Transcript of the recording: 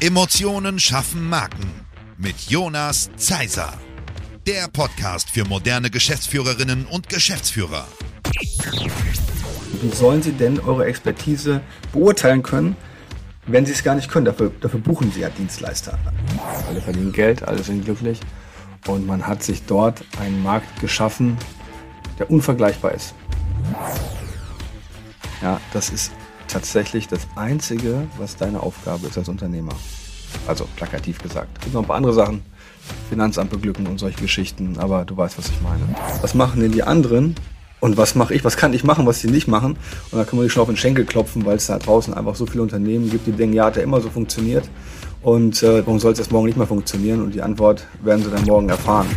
Emotionen schaffen Marken mit Jonas Zeiser. Der Podcast für moderne Geschäftsführerinnen und Geschäftsführer. Wie sollen Sie denn eure Expertise beurteilen können, wenn Sie es gar nicht können? Dafür, dafür buchen Sie ja Dienstleister. Alle verdienen Geld, alle sind glücklich. Und man hat sich dort einen Markt geschaffen, der unvergleichbar ist. Ja, das ist tatsächlich das Einzige, was deine Aufgabe ist als Unternehmer. Also plakativ gesagt. Es gibt noch ein paar andere Sachen. Finanzamt beglücken und solche Geschichten, aber du weißt, was ich meine. Was machen denn die anderen? Und was mache ich? Was kann ich machen, was sie nicht machen? Und da kann man sich schon auf den Schenkel klopfen, weil es da draußen einfach so viele Unternehmen gibt, die denken, ja, hat ja immer so funktioniert. Und äh, warum soll es erst morgen nicht mehr funktionieren? Und die Antwort werden sie dann morgen erfahren.